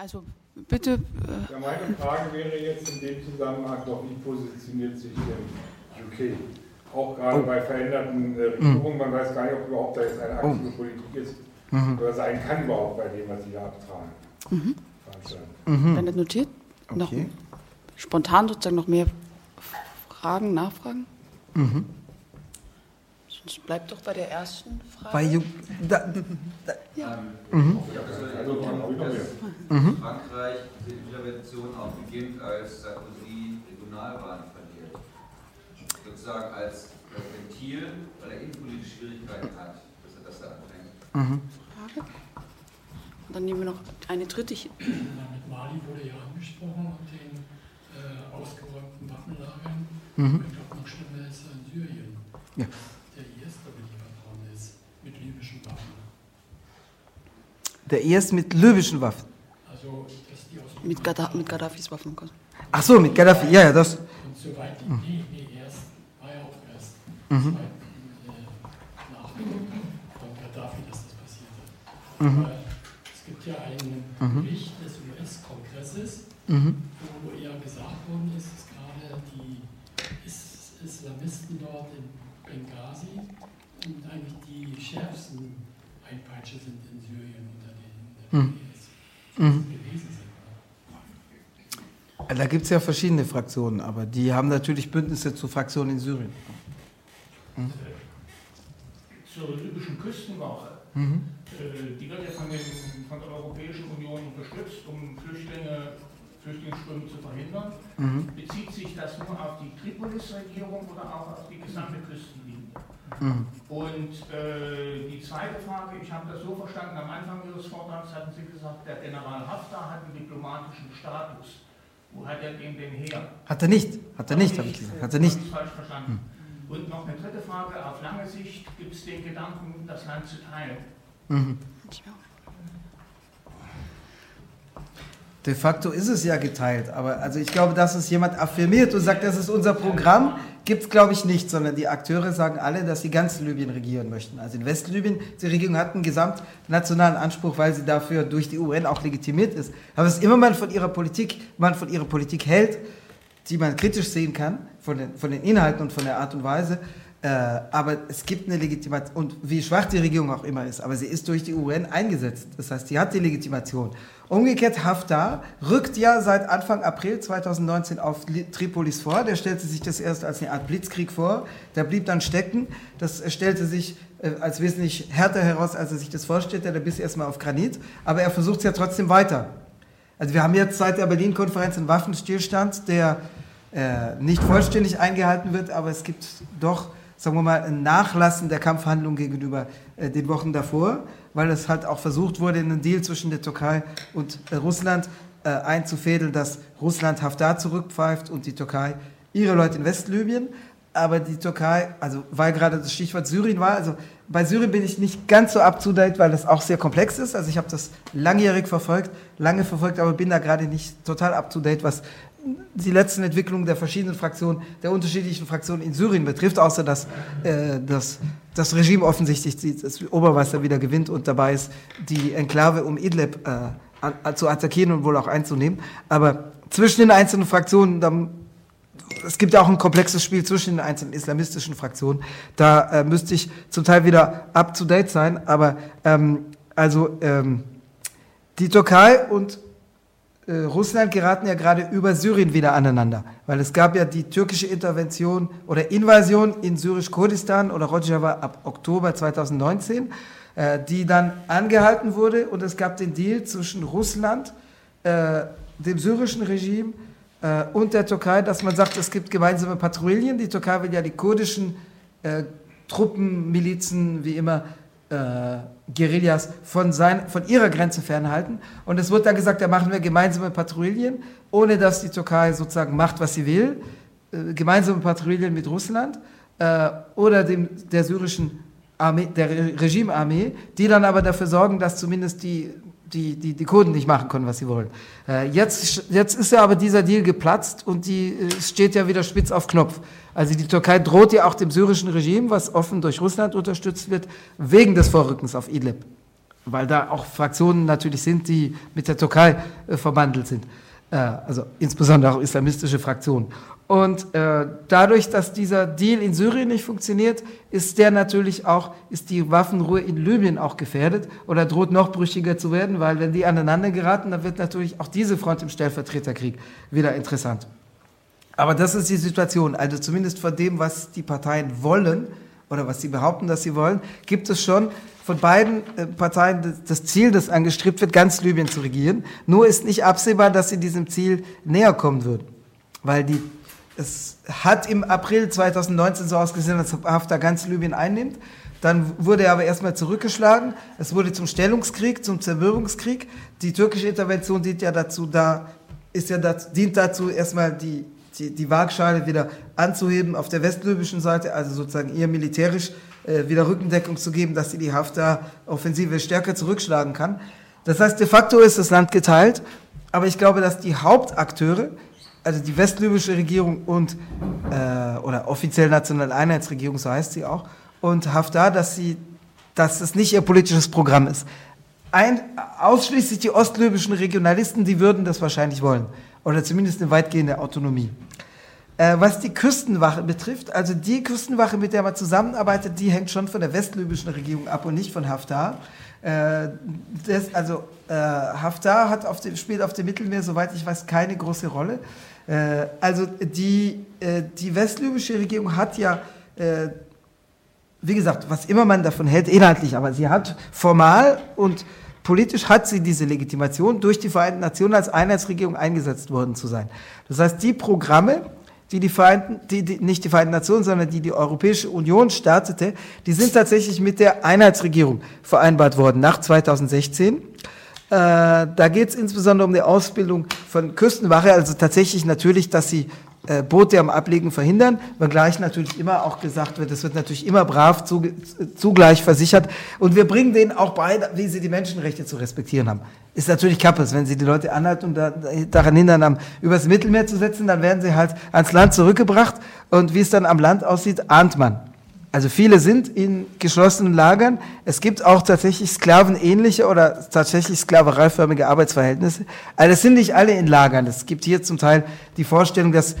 Also bitte. Äh ja, meine Frage wäre jetzt in dem Zusammenhang doch, wie positioniert sich denn UK? Auch gerade oh. bei veränderten äh, Regierungen, man weiß gar nicht, ob überhaupt da jetzt eine aktive oh. Politik ist mhm. oder sein kann überhaupt bei dem, was sie da abtragen. Mhm. Mhm. Wenn das notiert, okay. noch spontan sozusagen noch mehr Fragen, Nachfragen? Mhm. Sonst bleibt doch bei der ersten Frage. Bei Ju da, da, ja. ähm, mhm. Also, mhm. Frankreich die Intervention auch beginnt, als Sarkozy Regionalwahlen verliert. Sozusagen als Ventil, weil er innenpolitische Schwierigkeiten hat, dass er das da anfängt. Mhm. Frage? Dann nehmen wir noch eine dritte. Ja, mit Mali wurde ja angesprochen und den äh, ausgeräumten Waffenlagern. Mhm. Ich glaube, noch schlimmer ist in Syrien. Ja. Der IS da beliefert worden ist mit libyschen Waffen. Der IS mit libyschen Waffen? Also, die mit, Gadda mit Gaddafis Waffen kommen. Ach so, mit Gaddafi, ja, ja, das. Und soweit die, mhm. nee, erst, war ja auch erst. Mhm. Zweiten, äh, nach Gaddafi, dass das passiert hat. Mhm. Aber es gibt ja einen mhm. Bericht des US-Kongresses, mhm. wo eher gesagt worden ist, dass gerade die Is Islamisten dort in Benghazi und eigentlich die schärfsten Einpeitscher sind in Syrien unter den, unter den mhm. mhm. Da gibt es ja verschiedene Fraktionen, aber die haben natürlich Bündnisse zu Fraktionen in Syrien. Mhm. Zur libyschen Küstenwache. Mhm. Äh, die wird ja von, den, von der Europäischen Union unterstützt, um Flüchtlinge, Flüchtlingsströme zu verhindern. Mhm. Bezieht sich das nur auf die Tripolis-Regierung oder auch auf die gesamte Küstenlinie? Mhm. Und äh, die zweite Frage, ich habe das so verstanden, am Anfang Ihres Vortrags hatten Sie gesagt, der General Haftar hat einen diplomatischen Status. Wo hat er den denn her? Hat er nicht, hat er nicht, habe ich gesagt. Hat er nicht. falsch verstanden. Hm. Und noch eine dritte Frage, auf lange Sicht gibt es den Gedanken, das Land zu teilen. Mhm. De facto ist es ja geteilt, aber also ich glaube, dass es jemand affirmiert und sagt, das ist unser Programm, gibt es, glaube ich, nicht, sondern die Akteure sagen alle, dass sie ganz Libyen regieren möchten. Also in Westlibyen, die Regierung hat einen gesamtnationalen Anspruch, weil sie dafür durch die UN auch legitimiert ist. Aber was immer man von ihrer Politik, man von ihrer Politik hält, die man kritisch sehen kann, von den, von den Inhalten und von der Art und Weise, äh, aber es gibt eine Legitimation, und wie schwach die Regierung auch immer ist, aber sie ist durch die UN eingesetzt. Das heißt, sie hat die Legitimation. Umgekehrt, Haftar rückt ja seit Anfang April 2019 auf Tripolis vor. Der stellte sich das erst als eine Art Blitzkrieg vor. Der blieb dann stecken. Das stellte sich äh, als wesentlich härter heraus, als er sich das vorstellte. Der biss erstmal auf Granit. Aber er versucht es ja trotzdem weiter. Also wir haben jetzt seit der Berlin-Konferenz einen Waffenstillstand, der äh, nicht vollständig eingehalten wird, aber es gibt doch sagen wir mal, ein Nachlassen der Kampfhandlungen gegenüber äh, den Wochen davor, weil es halt auch versucht wurde, in einen Deal zwischen der Türkei und äh, Russland äh, einzufädeln, dass Russland Haftar zurückpfeift und die Türkei ihre Leute in Westlibyen. Aber die Türkei, also weil gerade das Stichwort Syrien war, also bei Syrien bin ich nicht ganz so up to date, weil das auch sehr komplex ist. Also ich habe das langjährig verfolgt, lange verfolgt, aber bin da gerade nicht total up to date, was die letzten Entwicklungen der verschiedenen Fraktionen, der unterschiedlichen Fraktionen in Syrien betrifft, außer dass äh, das, das Regime offensichtlich das Oberwasser wieder gewinnt und dabei ist, die Enklave um Idlib äh, zu attackieren und wohl auch einzunehmen. Aber zwischen den einzelnen Fraktionen, da, es gibt ja auch ein komplexes Spiel zwischen den einzelnen islamistischen Fraktionen, da äh, müsste ich zum Teil wieder up to date sein, aber ähm, also ähm, die Türkei und äh, Russland geraten ja gerade über Syrien wieder aneinander, weil es gab ja die türkische Intervention oder Invasion in syrisch-Kurdistan oder Rojava ab Oktober 2019, äh, die dann angehalten wurde und es gab den Deal zwischen Russland, äh, dem syrischen Regime und der Türkei, dass man sagt, es gibt gemeinsame Patrouillen. Die Türkei will ja die kurdischen Truppen, Milizen, wie immer, äh, Guerillas von, sein, von ihrer Grenze fernhalten. Und es wird dann gesagt, da machen wir gemeinsame Patrouillen, ohne dass die Türkei sozusagen macht, was sie will. Äh, gemeinsame Patrouillen mit Russland äh, oder dem, der syrischen Armee, der Regimearmee, die dann aber dafür sorgen, dass zumindest die die, die, die Kurden nicht machen können, was sie wollen. Äh, jetzt, jetzt ist ja aber dieser Deal geplatzt und die äh, steht ja wieder spitz auf Knopf. Also die Türkei droht ja auch dem syrischen Regime, was offen durch Russland unterstützt wird, wegen des Vorrückens auf Idlib. weil da auch Fraktionen natürlich sind, die mit der Türkei äh, verbandelt sind. Äh, also insbesondere auch islamistische Fraktionen. Und äh, dadurch, dass dieser Deal in Syrien nicht funktioniert, ist der natürlich auch, ist die Waffenruhe in Libyen auch gefährdet oder droht noch brüchiger zu werden, weil wenn die aneinander geraten, dann wird natürlich auch diese Front im Stellvertreterkrieg wieder interessant. Aber das ist die Situation. Also zumindest von dem, was die Parteien wollen oder was sie behaupten, dass sie wollen, gibt es schon von beiden äh, Parteien das Ziel, das angestrebt wird, ganz Libyen zu regieren. Nur ist nicht absehbar, dass sie diesem Ziel näher kommen würden, weil die es hat im April 2019 so ausgesehen, als Haftar ganz Libyen einnimmt. Dann wurde er aber erstmal zurückgeschlagen. Es wurde zum Stellungskrieg, zum Zermürbungskrieg. Die türkische Intervention dient ja dazu, da ist ja dazu, dient dazu, erstmal die, die, die Waagschale wieder anzuheben auf der westlibyschen Seite, also sozusagen ihr militärisch äh, wieder Rückendeckung zu geben, dass sie die Haftar-Offensive stärker zurückschlagen kann. Das heißt, de facto ist das Land geteilt, aber ich glaube, dass die Hauptakteure, also die westlibysche Regierung und, äh, oder offiziell Nationale Einheitsregierung, so heißt sie auch, und Haftar, dass, sie, dass es nicht ihr politisches Programm ist. Ein, ausschließlich die ostlibyschen Regionalisten, die würden das wahrscheinlich wollen. Oder zumindest eine weitgehende Autonomie. Äh, was die Küstenwache betrifft, also die Küstenwache, mit der man zusammenarbeitet, die hängt schon von der westlibyschen Regierung ab und nicht von Haftar. Äh, das, also äh, Haftar hat auf dem, spielt auf dem Mittelmeer, soweit ich weiß, keine große Rolle. Äh, also die, äh, die westlibysche Regierung hat ja, äh, wie gesagt, was immer man davon hält, inhaltlich, aber sie hat formal und politisch hat sie diese Legitimation, durch die Vereinten Nationen als Einheitsregierung eingesetzt worden zu sein. Das heißt, die Programme, die die Vereinten, die, die, nicht die Vereinten Nationen, sondern die die Europäische Union startete, die sind tatsächlich mit der Einheitsregierung vereinbart worden nach 2016. Äh, da geht es insbesondere um die Ausbildung von Küstenwache, also tatsächlich natürlich, dass sie äh, Boote am Ablegen verhindern, wenngleich natürlich immer auch gesagt wird, es wird natürlich immer brav zugleich versichert und wir bringen denen auch bei, wie sie die Menschenrechte zu respektieren haben. Ist natürlich Kappes, wenn sie die Leute anhalten und da, daran hindern, am, übers Mittelmeer zu setzen, dann werden sie halt ans Land zurückgebracht und wie es dann am Land aussieht, ahnt man. Also viele sind in geschlossenen Lagern. Es gibt auch tatsächlich sklavenähnliche oder tatsächlich sklavereiförmige Arbeitsverhältnisse. Also es sind nicht alle in Lagern. Es gibt hier zum Teil die Vorstellung, dass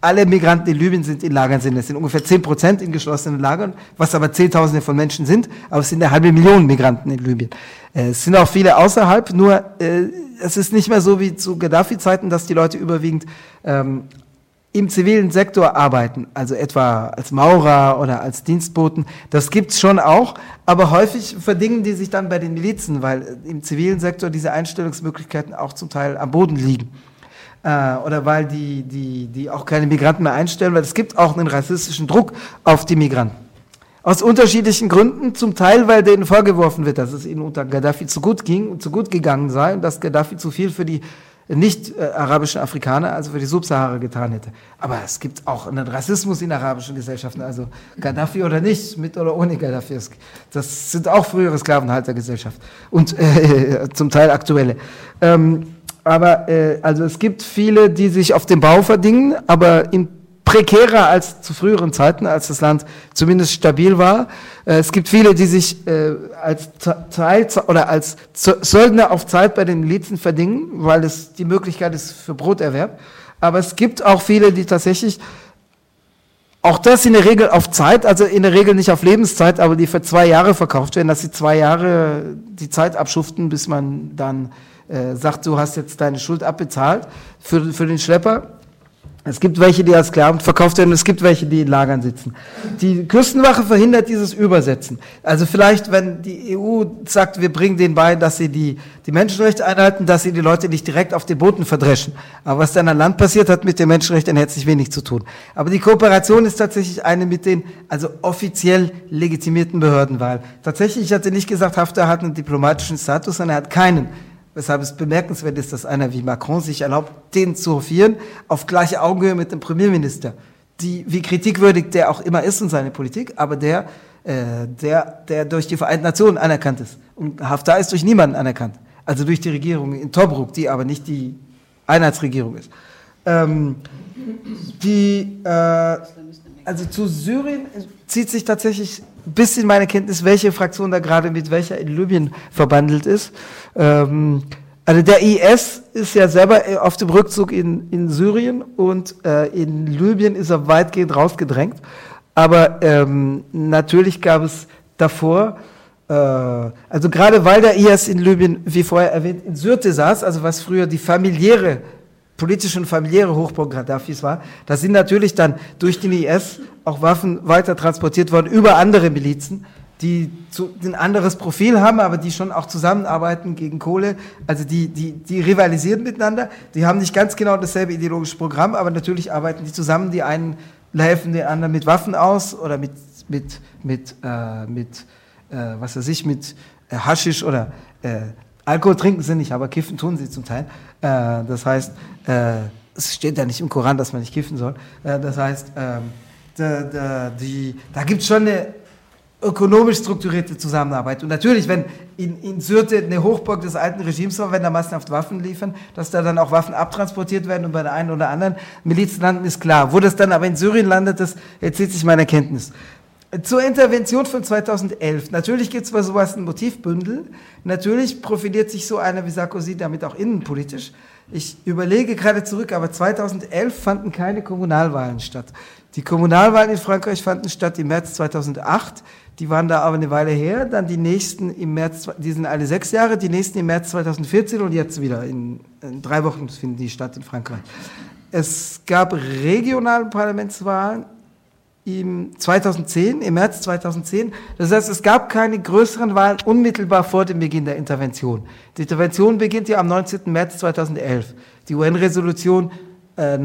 alle Migranten in Libyen sind in Lagern sind. Es sind ungefähr zehn Prozent in geschlossenen Lagern, was aber Zehntausende von Menschen sind. Aber es sind eine halbe Million Migranten in Libyen. Äh, es sind auch viele außerhalb, nur äh, es ist nicht mehr so wie zu Gaddafi-Zeiten, dass die Leute überwiegend ähm, im zivilen Sektor arbeiten, also etwa als Maurer oder als Dienstboten, das gibt's schon auch, aber häufig verdingen die sich dann bei den Milizen, weil im zivilen Sektor diese Einstellungsmöglichkeiten auch zum Teil am Boden liegen. Äh, oder weil die, die, die auch keine Migranten mehr einstellen, weil es gibt auch einen rassistischen Druck auf die Migranten. Aus unterschiedlichen Gründen, zum Teil, weil denen vorgeworfen wird, dass es ihnen unter Gaddafi zu gut ging und zu gut gegangen sei und dass Gaddafi zu viel für die nicht äh, arabischen Afrikaner, also für die Subsahara getan hätte. Aber es gibt auch einen Rassismus in arabischen Gesellschaften, also Gaddafi oder nicht, mit oder ohne Gaddafi. Das sind auch frühere Sklavenhaltergesellschaften und äh, zum Teil aktuelle. Ähm, aber äh, also es gibt viele, die sich auf dem Bau verdingen, aber in prekärer als zu früheren Zeiten, als das Land zumindest stabil war. Äh, es gibt viele, die sich äh, als Zeit oder als Söldner auf Zeit bei den Milizen verdingen, weil es die Möglichkeit ist für Broterwerb. Aber es gibt auch viele, die tatsächlich auch das in der Regel auf Zeit, also in der Regel nicht auf Lebenszeit, aber die für zwei Jahre verkauft werden, dass sie zwei Jahre die Zeit abschuften, bis man dann äh, sagt, du hast jetzt deine Schuld abbezahlt für, für den Schlepper. Es gibt welche, die als Sklaven verkauft werden, es gibt welche, die in Lagern sitzen. Die Küstenwache verhindert dieses Übersetzen. Also vielleicht, wenn die EU sagt, wir bringen denen bei, dass sie die, die Menschenrechte einhalten, dass sie die Leute nicht direkt auf den Booten verdreschen. Aber was dann an Land passiert, hat mit den Menschenrechten herzlich wenig zu tun. Aber die Kooperation ist tatsächlich eine mit den, also offiziell legitimierten Behörden, weil tatsächlich, ich hatte nicht gesagt, Haftar hat einen diplomatischen Status, sondern er hat keinen weshalb es bemerkenswert ist, dass einer wie Macron sich erlaubt, den zu hofieren, auf gleiche Augenhöhe mit dem Premierminister, die, wie kritikwürdig der auch immer ist in seiner Politik, aber der, äh, der, der durch die Vereinten Nationen anerkannt ist. Und Haftar ist durch niemanden anerkannt. Also durch die Regierung in Tobruk, die aber nicht die Einheitsregierung ist. Ähm, die, äh, also zu Syrien zieht sich tatsächlich bis in meine Kenntnis, welche Fraktion da gerade mit welcher in Libyen verbandelt ist. Ähm, also der IS ist ja selber auf dem Rückzug in, in Syrien und äh, in Libyen ist er weitgehend rausgedrängt. Aber ähm, natürlich gab es davor, äh, also gerade weil der IS in Libyen, wie vorher erwähnt, in Syrte saß, also was früher die familiäre, politische und familiäre Hochburg Gaddafis war, da sind natürlich dann durch den IS auch Waffen weiter transportiert worden über andere Milizen die zu, ein anderes Profil haben, aber die schon auch zusammenarbeiten gegen Kohle. Also die, die, die rivalisieren miteinander. Die haben nicht ganz genau dasselbe ideologische Programm, aber natürlich arbeiten die zusammen. Die einen helfen den anderen mit Waffen aus oder mit, mit, mit, äh, mit äh, was weiß ich, mit äh, Haschisch oder äh, Alkohol trinken sie nicht, aber kiffen tun sie zum Teil. Äh, das heißt, äh, es steht ja nicht im Koran, dass man nicht kiffen soll. Äh, das heißt, ähm, da, da, da gibt es schon eine ökonomisch strukturierte Zusammenarbeit. Und natürlich, wenn in, in Syrte eine Hochburg des alten Regimes war, wenn da massenhaft Waffen liefern, dass da dann auch Waffen abtransportiert werden und bei der einen oder anderen Miliz landen, ist klar. Wo das dann aber in Syrien landet, das erzählt sich meine Erkenntnis. Zur Intervention von 2011. Natürlich gibt es bei sowas ein Motivbündel. Natürlich profiliert sich so einer wie Sarkozy damit auch innenpolitisch. Ich überlege gerade zurück, aber 2011 fanden keine Kommunalwahlen statt. Die Kommunalwahlen in Frankreich fanden statt im März 2008. Die waren da aber eine Weile her. Dann die nächsten im März, die sind alle sechs Jahre, die nächsten im März 2014 und jetzt wieder. In, in drei Wochen finden die statt in Frankreich. Es gab regionale Parlamentswahlen im 2010, im März 2010. Das heißt, es gab keine größeren Wahlen unmittelbar vor dem Beginn der Intervention. Die Intervention beginnt ja am 19. März 2011. Die UN-Resolution äh,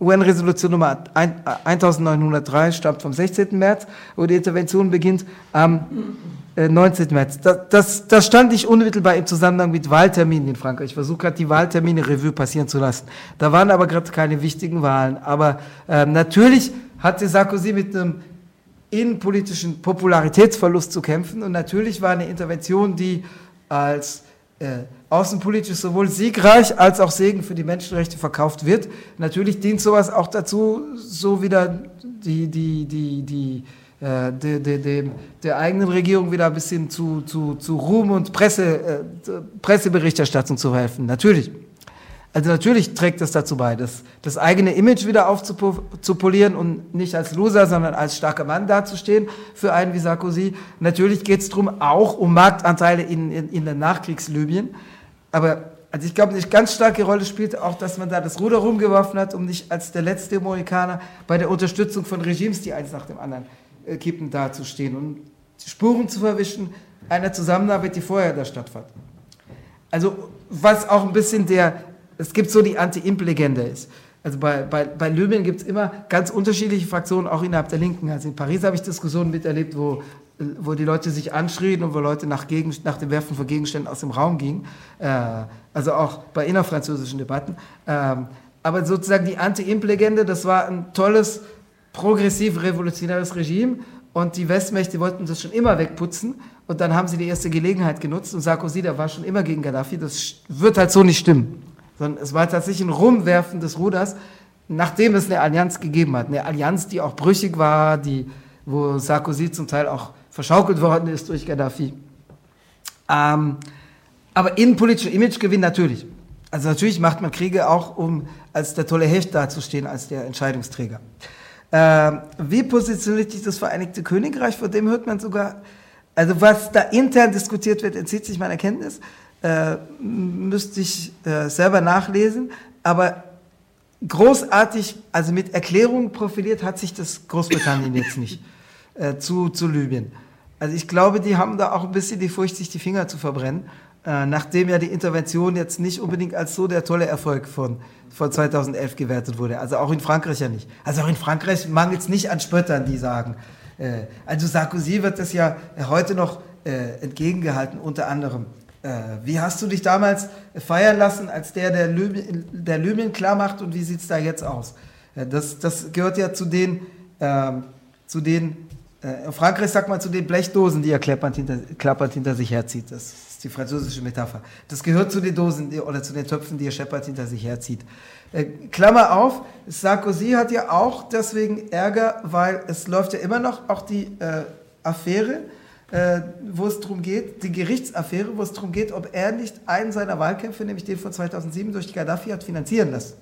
UN-Resolution Nummer 1903 stammt vom 16. März, wo die Intervention beginnt am äh, 19. März. Das, das, das stand nicht unmittelbar im Zusammenhang mit Wahlterminen in Frankreich. Ich versuche gerade die Wahltermine Revue passieren zu lassen. Da waren aber gerade keine wichtigen Wahlen. Aber äh, natürlich hatte Sarkozy mit einem innenpolitischen Popularitätsverlust zu kämpfen und natürlich war eine Intervention, die als äh, außenpolitisch sowohl siegreich als auch Segen für die Menschenrechte verkauft wird. Natürlich dient sowas auch dazu, so wieder die, die, die, die, äh, de, de, de, der eigenen Regierung wieder ein bisschen zu, zu, zu Ruhm und Presse, äh, Presseberichterstattung zu helfen. Natürlich. Also natürlich trägt das dazu bei, das, das eigene Image wieder aufzupolieren und nicht als Loser, sondern als starker Mann dazustehen für einen wie Sarkozy. Natürlich geht es darum, auch um Marktanteile in, in, in der Nachkriegslibyen. Aber also ich glaube, eine ganz starke Rolle spielt auch, dass man da das Ruder rumgeworfen hat, um nicht als der letzte Mohikaner bei der Unterstützung von Regimes, die eins nach dem anderen äh, kippen, dazustehen und Spuren zu verwischen einer Zusammenarbeit, die vorher da stattfand. Also was auch ein bisschen der es gibt so die Anti-Imp-Legende. Also bei, bei, bei Libyen gibt es immer ganz unterschiedliche Fraktionen, auch innerhalb der Linken. Also in Paris habe ich Diskussionen miterlebt, wo, wo die Leute sich anschrien und wo Leute nach, Gegen, nach dem Werfen von Gegenständen aus dem Raum gingen. Äh, also auch bei innerfranzösischen Debatten. Ähm, aber sozusagen die Anti-Imp-Legende, das war ein tolles, progressiv-revolutionäres Regime. Und die Westmächte wollten das schon immer wegputzen. Und dann haben sie die erste Gelegenheit genutzt. Und Sarkozy, der war schon immer gegen Gaddafi. Das wird halt so nicht stimmen sondern es war tatsächlich ein Rumwerfen des Ruders, nachdem es eine Allianz gegeben hat. Eine Allianz, die auch brüchig war, die, wo Sarkozy zum Teil auch verschaukelt worden ist durch Gaddafi. Ähm, aber innenpolitischer Imagegewinn natürlich. Also natürlich macht man Kriege auch, um als der tolle Hecht dazustehen, als der Entscheidungsträger. Ähm, wie positioniert sich das Vereinigte Königreich? Vor dem hört man sogar, also was da intern diskutiert wird, entzieht sich meiner Kenntnis äh, müsste ich äh, selber nachlesen, aber großartig, also mit Erklärungen profiliert hat sich das Großbritannien jetzt nicht äh, zu, zu Libyen. Also ich glaube, die haben da auch ein bisschen die Furcht, sich die Finger zu verbrennen, äh, nachdem ja die Intervention jetzt nicht unbedingt als so der tolle Erfolg von, von 2011 gewertet wurde. Also auch in Frankreich ja nicht. Also auch in Frankreich mangelt es nicht an Spöttern, die sagen. Äh, also Sarkozy wird das ja heute noch äh, entgegengehalten, unter anderem wie hast du dich damals feiern lassen, als der der Libyen, der Libyen klar macht und wie sieht es da jetzt aus? Äh, das, das gehört ja zu den, ähm, zu den äh, in Frankreich sagt man zu den Blechdosen, die er klappernd hinter, klappernd hinter sich herzieht. Das ist die französische Metapher. Das gehört zu den Dosen oder zu den Töpfen, die er Shepard hinter sich herzieht. Äh, Klammer auf, Sarkozy hat ja auch deswegen Ärger, weil es läuft ja immer noch auch die äh, Affäre, äh, wo es darum geht, die Gerichtsaffäre, wo es darum geht, ob er nicht einen seiner Wahlkämpfe, nämlich den von 2007 durch die Gaddafi, hat finanzieren lassen.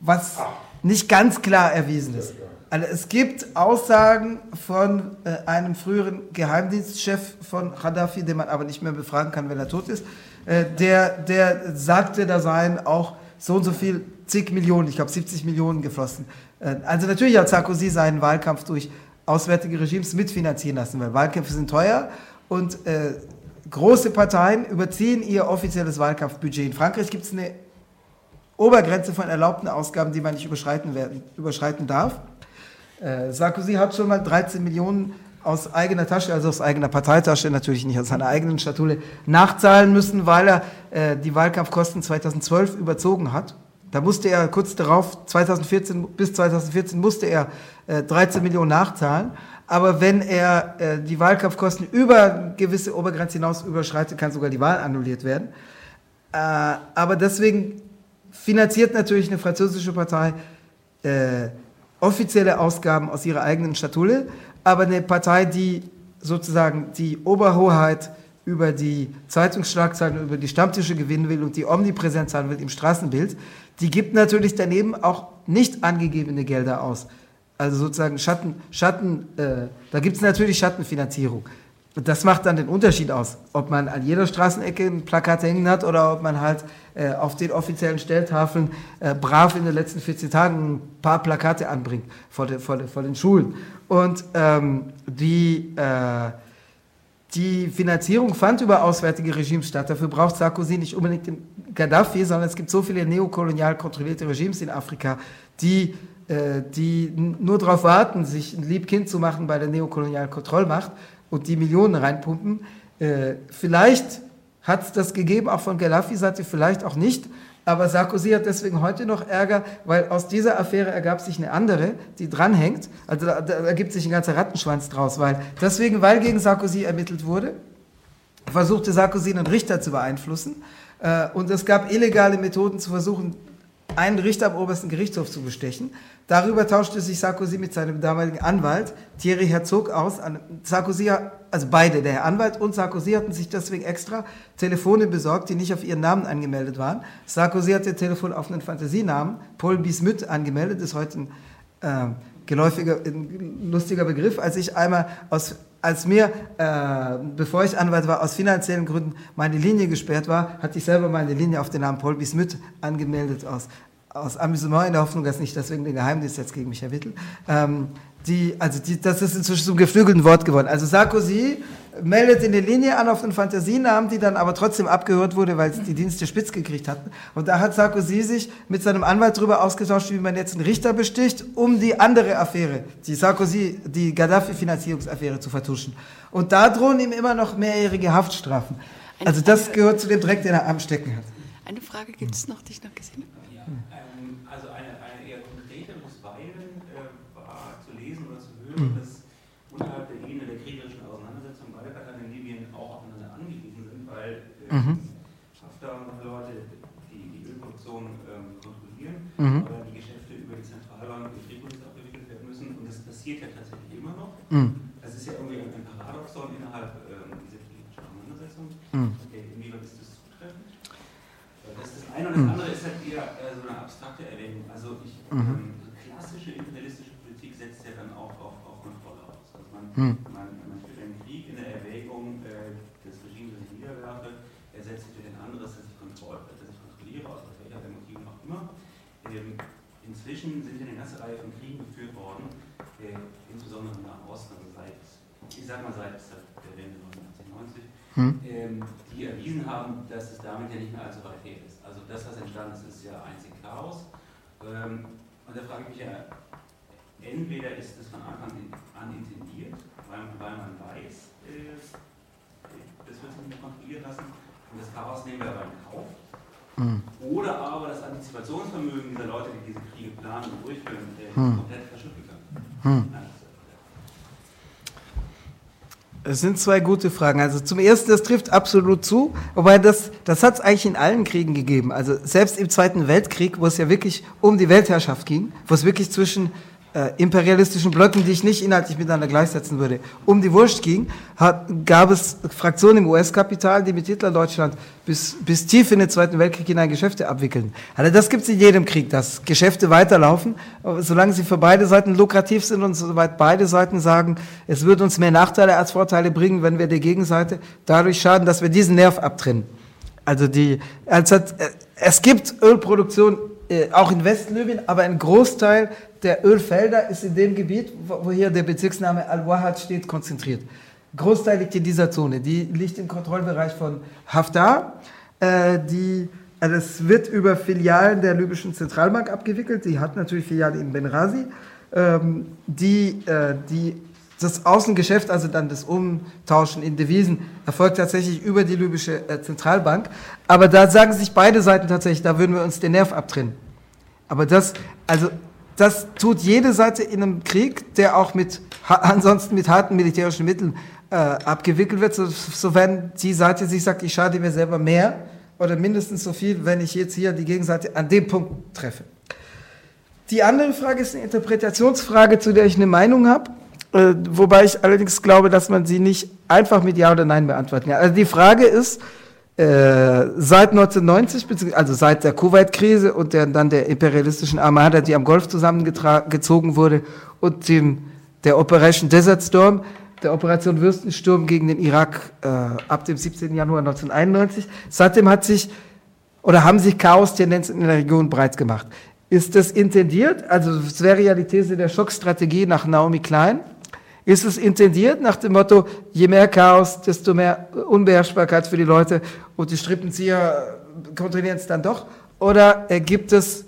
Was nicht ganz klar erwiesen ist. Also es gibt Aussagen von äh, einem früheren Geheimdienstchef von Gaddafi, den man aber nicht mehr befragen kann, wenn er tot ist, äh, der, der sagte, da seien auch so und so viel, zig Millionen, ich glaube 70 Millionen geflossen. Äh, also natürlich hat Sarkozy seinen Wahlkampf durch auswärtige Regimes mitfinanzieren lassen, weil Wahlkämpfe sind teuer und äh, große Parteien überziehen ihr offizielles Wahlkampfbudget. In Frankreich gibt es eine Obergrenze von erlaubten Ausgaben, die man nicht überschreiten, werden, überschreiten darf. Äh, Sarkozy hat schon mal 13 Millionen aus eigener Tasche, also aus eigener Parteitasche, natürlich nicht aus seiner eigenen Schatulle, nachzahlen müssen, weil er äh, die Wahlkampfkosten 2012 überzogen hat. Da musste er kurz darauf, 2014, bis 2014 musste er äh, 13 Millionen nachzahlen. Aber wenn er äh, die Wahlkampfkosten über gewisse Obergrenze hinaus überschreitet, kann sogar die Wahl annulliert werden. Äh, aber deswegen finanziert natürlich eine französische Partei äh, offizielle Ausgaben aus ihrer eigenen Schatulle, aber eine Partei, die sozusagen die Oberhoheit über die Zeitungsschlagzeilen, über die Stammtische gewinnen will und die omnipräsent sein will im Straßenbild, die gibt natürlich daneben auch nicht angegebene Gelder aus. Also sozusagen Schatten, Schatten äh, da gibt es natürlich Schattenfinanzierung. Und das macht dann den Unterschied aus, ob man an jeder Straßenecke ein Plakat hängen hat oder ob man halt äh, auf den offiziellen Stelltafeln äh, brav in den letzten 14 Tagen ein paar Plakate anbringt vor, de, vor, de, vor den Schulen. Und ähm, die, äh, die Finanzierung fand über auswärtige Regimes statt. Dafür braucht Sarkozy nicht unbedingt den Gaddafi, sondern es gibt so viele neokolonial kontrollierte Regimes in Afrika, die äh, die nur darauf warten, sich ein Liebkind zu machen bei der neokolonialen Kontrollmacht und die Millionen reinpumpen. Äh, vielleicht hat es das gegeben, auch von Gaddafi-Seite, vielleicht auch nicht. Aber Sarkozy hat deswegen heute noch Ärger, weil aus dieser Affäre ergab sich eine andere, die dranhängt. Also da, da ergibt sich ein ganzer Rattenschwanz draus, weil deswegen, weil gegen Sarkozy ermittelt wurde, versuchte Sarkozy einen Richter zu beeinflussen. Äh, und es gab illegale Methoden zu versuchen, einen Richter am obersten Gerichtshof zu bestechen. Darüber tauschte sich Sarkozy mit seinem damaligen Anwalt Thierry Herzog aus. Sarkozy, also beide, der Herr Anwalt und Sarkozy hatten sich deswegen extra Telefone besorgt, die nicht auf ihren Namen angemeldet waren. Sarkozy hat ihr Telefon auf einen Fantasienamen, Paul Bismuth, angemeldet, ist heute ein äh, geläufiger, ein lustiger Begriff. Als ich einmal aus als mir, äh, bevor ich Anwalt war, aus finanziellen Gründen meine Linie gesperrt war, hatte ich selber meine Linie auf den Namen Paul Bismuth angemeldet aus, aus Amüsement in der Hoffnung, dass nicht deswegen der Geheimdienst jetzt gegen mich ermittelt. Ähm, die, also die, das ist inzwischen zum geflügelten Wort geworden. Also Sarkozy meldet in der Linie an auf einen Fantasienamen, die dann aber trotzdem abgehört wurde, weil die Dienste spitz gekriegt hatten. Und da hat Sarkozy sich mit seinem Anwalt darüber ausgetauscht, wie man jetzt einen Richter besticht, um die andere Affäre, die Sarkozy, die Gaddafi-Finanzierungsaffäre zu vertuschen. Und da drohen ihm immer noch mehrjährige Haftstrafen. Also das gehört zu dem Dreck, den er am Stecken hat. Eine Frage gibt es noch, die ich noch gesehen habe. mhm. dass unterhalb der Ebene der kriegerischen Auseinandersetzung beide Parteien in Libyen auch aufeinander angewiesen sind, mhm. Haftar und Leute die, die Ölproduktion ähm, kontrollieren, mhm. aber die Geschäfte über die Zentralbank in Tripolis abgewickelt werden müssen und das passiert ja tatsächlich immer noch. Mhm. Das ist ja irgendwie ein, Paradoxon innerhalb ähm, dieser kriegerischen Auseinandersetzung. Mhm. Okay, inwieweit ist das zutreffend? Das ist das eine und das mhm. andere ist halt eher äh, so eine abstrakte Erwägung. Also ich, mhm. ähm, klassische imperialistische Politik setzt ja dann auch auf hm. Man, man führt einen Krieg in der Erwägung äh, des Regimes, das ich ersetzt durch ein anderes, das ich, kontroll, das ich kontrolliere, aus welcher der Motiven auch immer. Ähm, inzwischen sind ja eine ganze Reihe von Kriegen geführt worden, äh, insbesondere nach Osten, also seit, ich sag mal seit, der Wende 1990, hm. ähm, die erwiesen haben, dass es damit ja nicht mehr allzu weit her ist. Also das, was entstanden ist, ist ja einzig Chaos. Ähm, und da frage ich mich ja, entweder ist es von Anfang an intendiert, weil, weil man weiß, äh, das wird sich nicht mehr kontrollieren lassen und das Chaos nehmen wir aber in Kauf. Mhm. Oder aber das Antizipationsvermögen dieser Leute, die diese Kriege planen und durchführen, äh, mhm. komplett verschüttet gegangen. Mhm. Das sind zwei gute Fragen. Also zum Ersten, das trifft absolut zu, wobei das, das hat es eigentlich in allen Kriegen gegeben. Also selbst im Zweiten Weltkrieg, wo es ja wirklich um die Weltherrschaft ging, wo es wirklich zwischen äh, imperialistischen Blöcken, die ich nicht inhaltlich miteinander gleichsetzen würde, um die Wurst ging, hat, gab es Fraktionen im US-Kapital, die mit Hitler-Deutschland bis, bis tief in den Zweiten Weltkrieg hinein Geschäfte abwickeln. Also das gibt es in jedem Krieg, dass Geschäfte weiterlaufen, solange sie für beide Seiten lukrativ sind und soweit beide Seiten sagen, es wird uns mehr Nachteile als Vorteile bringen, wenn wir der Gegenseite dadurch schaden, dass wir diesen Nerv abtrennen. Also die, also es gibt Ölproduktion äh, auch in Westlibyen, aber ein Großteil der Ölfelder ist in dem Gebiet, wo hier der Bezirksname Al-Wahad steht, konzentriert. Großteil liegt in dieser Zone. Die liegt im Kontrollbereich von Haftar. Äh, also es wird über Filialen der libyschen Zentralbank abgewickelt. Die hat natürlich Filialen in Benghazi. Ähm, die, äh, die, das Außengeschäft, also dann das Umtauschen in Devisen, erfolgt tatsächlich über die libysche äh, Zentralbank. Aber da sagen sich beide Seiten tatsächlich, da würden wir uns den Nerv abtrennen. Aber das, also das tut jede Seite in einem Krieg, der auch mit, ansonsten mit harten militärischen Mitteln äh, abgewickelt wird, so, so die Seite sich sagt, ich schade mir selber mehr oder mindestens so viel, wenn ich jetzt hier die Gegenseite an dem Punkt treffe. Die andere Frage ist eine Interpretationsfrage, zu der ich eine Meinung habe, äh, wobei ich allerdings glaube, dass man sie nicht einfach mit Ja oder Nein beantworten kann. Also die Frage ist, äh, seit 1990, also seit der Kuwait-Krise und der, dann der imperialistischen Armada, die am Golf zusammengezogen wurde, und dem, der Operation Desert Storm, der Operation Würstensturm gegen den Irak äh, ab dem 17. Januar 1991. Seitdem hat sich oder haben sich Chaos-Tendenzen in der Region breit gemacht. Ist das intendiert? Also es wäre ja die These der Schockstrategie nach Naomi Klein. Ist es intendiert nach dem Motto, je mehr Chaos, desto mehr Unbeherrschbarkeit für die Leute und die Strippenzieher kontrollieren es dann doch? Oder gibt es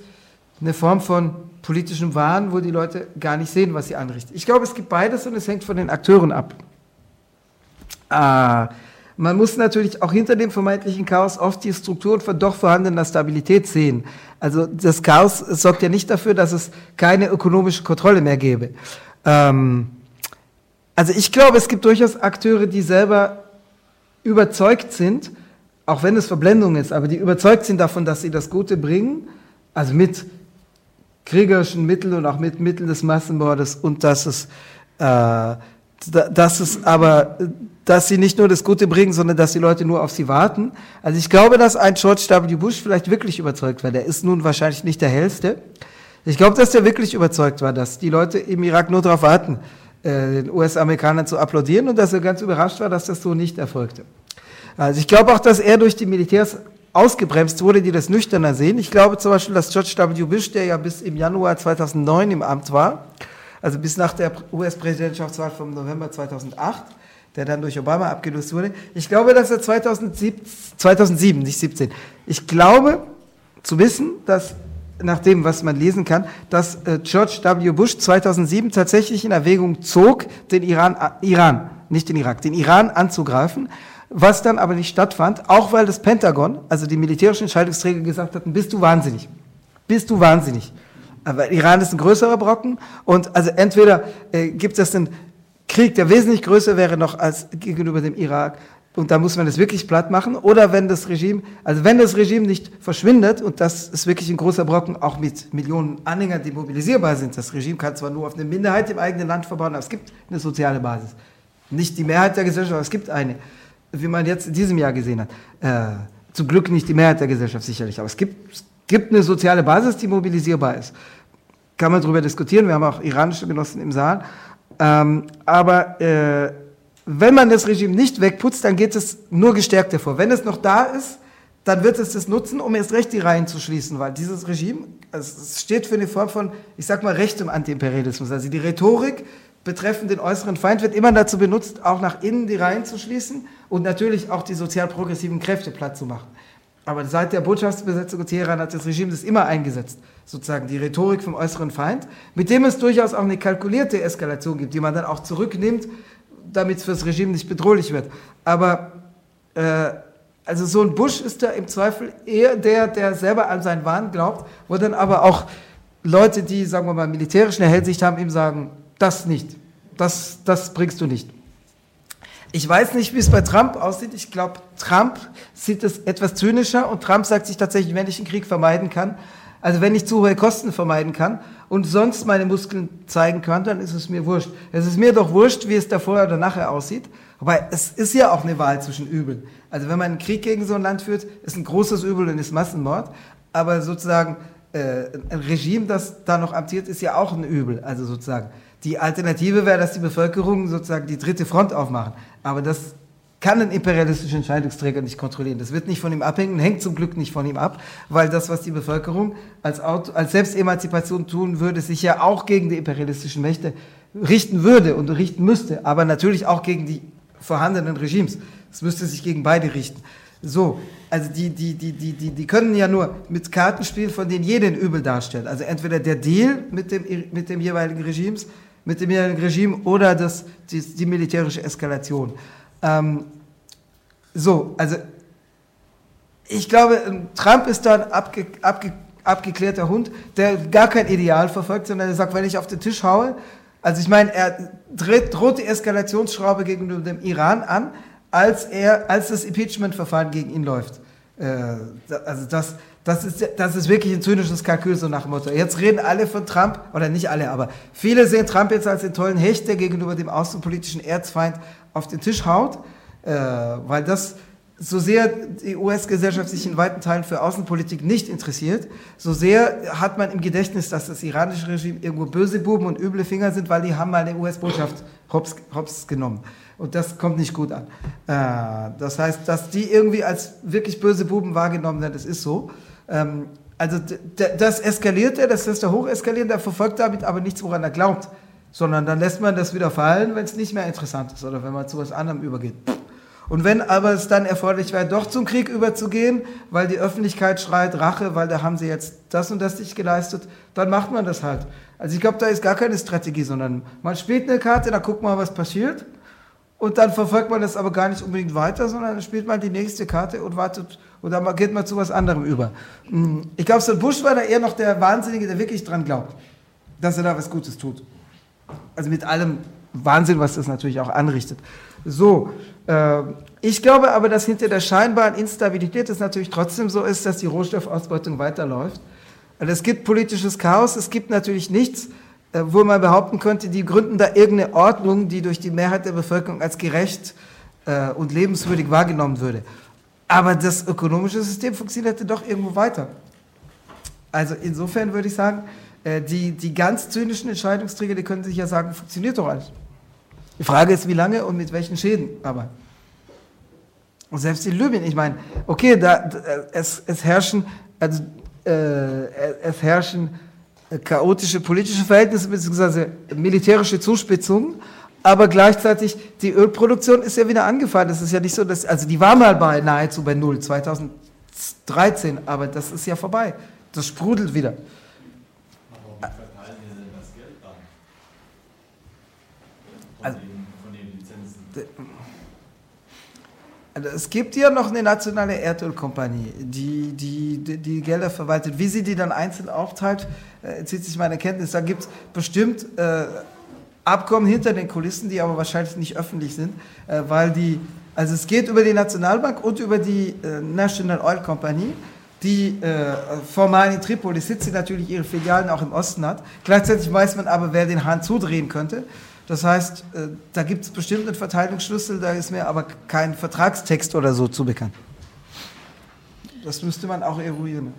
eine Form von politischem Wahn, wo die Leute gar nicht sehen, was sie anrichten? Ich glaube, es gibt beides und es hängt von den Akteuren ab. Ah, man muss natürlich auch hinter dem vermeintlichen Chaos oft die Strukturen von doch vorhandener Stabilität sehen. Also das Chaos sorgt ja nicht dafür, dass es keine ökonomische Kontrolle mehr gäbe. Ähm, also ich glaube, es gibt durchaus Akteure, die selber überzeugt sind, auch wenn es Verblendung ist, aber die überzeugt sind davon, dass sie das Gute bringen, also mit kriegerischen Mitteln und auch mit Mitteln des Massenmordes und dass es, äh, dass es aber, dass sie nicht nur das Gute bringen, sondern dass die Leute nur auf sie warten. Also ich glaube, dass ein George W. Bush vielleicht wirklich überzeugt war. Der ist nun wahrscheinlich nicht der hellste. Ich glaube, dass der wirklich überzeugt war, dass die Leute im Irak nur darauf warten, den US-Amerikanern zu applaudieren und dass er ganz überrascht war, dass das so nicht erfolgte. Also ich glaube auch, dass er durch die Militärs ausgebremst wurde, die das nüchterner sehen. Ich glaube zum Beispiel, dass George W. Bush, der ja bis im Januar 2009 im Amt war, also bis nach der US-Präsidentschaftswahl vom November 2008, der dann durch Obama abgelöst wurde, ich glaube, dass er 2007, 2007 nicht 17, ich glaube zu wissen, dass nach dem, was man lesen kann, dass äh, George W. Bush 2007 tatsächlich in Erwägung zog, den Iran, äh, Iran, nicht den Irak, den Iran anzugreifen, was dann aber nicht stattfand, auch weil das Pentagon, also die militärischen Entscheidungsträger gesagt hatten, bist du wahnsinnig, bist du wahnsinnig. Aber Iran ist ein größerer Brocken und also entweder äh, gibt es einen Krieg, der wesentlich größer wäre noch als gegenüber dem Irak, und da muss man das wirklich platt machen. Oder wenn das Regime, also wenn das Regime nicht verschwindet, und das ist wirklich ein großer Brocken, auch mit Millionen Anhängern, die mobilisierbar sind. Das Regime kann zwar nur auf eine Minderheit im eigenen Land verbauen, aber es gibt eine soziale Basis. Nicht die Mehrheit der Gesellschaft, aber es gibt eine, wie man jetzt in diesem Jahr gesehen hat. Äh, zum Glück nicht die Mehrheit der Gesellschaft sicherlich, aber es gibt, es gibt eine soziale Basis, die mobilisierbar ist. Kann man darüber diskutieren, wir haben auch iranische Genossen im Saal. Ähm, aber äh, wenn man das Regime nicht wegputzt, dann geht es nur gestärkt hervor. Wenn es noch da ist, dann wird es das nutzen, um erst recht die Reihen zu schließen, weil dieses Regime, es steht für eine Form von, ich sag mal, rechtem Antiimperialismus. Also die Rhetorik betreffend den äußeren Feind wird immer dazu benutzt, auch nach innen die Reihen zu schließen und natürlich auch die sozial progressiven Kräfte platt zu machen. Aber seit der Botschaftsbesetzung Teheran hat das Regime das immer eingesetzt, sozusagen die Rhetorik vom äußeren Feind, mit dem es durchaus auch eine kalkulierte Eskalation gibt, die man dann auch zurücknimmt, damit es fürs Regime nicht bedrohlich wird. Aber äh, also so ein Bush ist da im Zweifel eher der, der selber an seinen Wahn glaubt, wo dann aber auch Leute, die, sagen wir mal, militärischen Erhellsicht haben, ihm sagen, das nicht, das, das bringst du nicht. Ich weiß nicht, wie es bei Trump aussieht. Ich glaube, Trump sieht es etwas zynischer und Trump sagt sich tatsächlich, wenn ich einen Krieg vermeiden kann, also wenn ich zu hohe Kosten vermeiden kann und sonst meine Muskeln zeigen kann, dann ist es mir wurscht. Es ist mir doch wurscht, wie es da vorher oder nachher aussieht. Wobei, es ist ja auch eine Wahl zwischen Übeln. Also wenn man einen Krieg gegen so ein Land führt, ist ein großes Übel und ist Massenmord. Aber sozusagen äh, ein Regime, das da noch amtiert, ist ja auch ein Übel. Also sozusagen die Alternative wäre, dass die Bevölkerung sozusagen die dritte Front aufmachen. Aber das kann ein imperialistischer Entscheidungsträger nicht kontrollieren. Das wird nicht von ihm abhängen, hängt zum Glück nicht von ihm ab, weil das, was die Bevölkerung als, Auto, als Selbstemanzipation tun würde, sich ja auch gegen die imperialistischen Mächte richten würde und richten müsste, aber natürlich auch gegen die vorhandenen Regimes. Es müsste sich gegen beide richten. So, also die, die, die, die, die, die können ja nur mit Karten spielen, von denen jeder ein Übel darstellt. Also entweder der Deal mit dem, mit dem jeweiligen Regimes mit dem Regime oder das, die, die militärische Eskalation. Ähm, so, also ich glaube, Trump ist da ein abge, abge, abgeklärter Hund, der gar kein Ideal verfolgt, sondern der sagt, wenn ich auf den Tisch haue, also ich meine, er dreht, droht die Eskalationsschraube gegenüber dem Iran an, als er, als das Impeachment-Verfahren gegen ihn läuft. Äh, also das, das ist, das ist wirklich ein zynisches Kalkül, so nach dem Motto. Jetzt reden alle von Trump, oder nicht alle, aber viele sehen Trump jetzt als den tollen Hecht, der gegenüber dem außenpolitischen Erzfeind auf den Tisch haut, äh, weil das, so sehr die US-Gesellschaft sich in weiten Teilen für Außenpolitik nicht interessiert, so sehr hat man im Gedächtnis, dass das iranische Regime irgendwo böse Buben und üble Finger sind, weil die haben mal eine US-Botschaft hops, hops genommen. Und das kommt nicht gut an. Äh, das heißt, dass die irgendwie als wirklich böse Buben wahrgenommen werden, das ist so. Ähm, also das eskaliert er, das lässt er hocheskalieren, der verfolgt damit aber nichts, woran er glaubt, sondern dann lässt man das wieder fallen, wenn es nicht mehr interessant ist oder wenn man zu was anderem übergeht. Und wenn aber es dann erforderlich wäre, doch zum Krieg überzugehen, weil die Öffentlichkeit schreit Rache, weil da haben sie jetzt das und das nicht geleistet, dann macht man das halt. Also ich glaube, da ist gar keine Strategie, sondern man spielt eine Karte, da guckt man, was passiert und dann verfolgt man das aber gar nicht unbedingt weiter, sondern dann spielt man die nächste Karte und wartet und dann geht man zu was anderem über. Hm, ich glaube, so Bush war da eher noch der Wahnsinnige, der wirklich dran glaubt, dass er da was Gutes tut. Also mit allem Wahnsinn, was das natürlich auch anrichtet. So, äh, ich glaube aber, dass hinter der scheinbaren Instabilität es natürlich trotzdem so ist, dass die Rohstoffausbeutung weiterläuft. Also es gibt politisches Chaos, es gibt natürlich nichts, äh, wo man behaupten könnte, die gründen da irgendeine Ordnung, die durch die Mehrheit der Bevölkerung als gerecht äh, und lebenswürdig wahrgenommen würde. Aber das ökonomische System funktionierte doch irgendwo weiter. Also insofern würde ich sagen, äh, die, die ganz zynischen Entscheidungsträger, die können sich ja sagen, funktioniert doch alles. Die Frage ist, wie lange und mit welchen Schäden. Aber und selbst in Libyen, ich meine, okay, da, es, es herrschen, also, äh, es herrschen chaotische politische Verhältnisse bzw. militärische Zuspitzungen, aber gleichzeitig die Ölproduktion ist ja wieder angefallen. Das ist ja nicht so, dass, also die war mal bei nahezu bei Null 2013, aber das ist ja vorbei. Das sprudelt wieder. Aber verteilen wir denn das Geld dann? Also es gibt ja noch eine nationale Erdölkompanie, die, die, die, die Gelder verwaltet. Wie sie die dann einzeln aufteilt, äh, zieht sich meine Kenntnis. Da gibt es bestimmt äh, Abkommen hinter den Kulissen, die aber wahrscheinlich nicht öffentlich sind, äh, weil die, also es geht über die Nationalbank und über die äh, National Oil Company, die äh, formal in Tripoli sitzt, die natürlich ihre Filialen auch im Osten hat. Gleichzeitig weiß man aber, wer den Hahn zudrehen könnte. Das heißt, äh, da gibt es bestimmt einen Verteilungsschlüssel, da ist mir aber kein Vertragstext oder so zu bekannt. Das müsste man auch eruieren.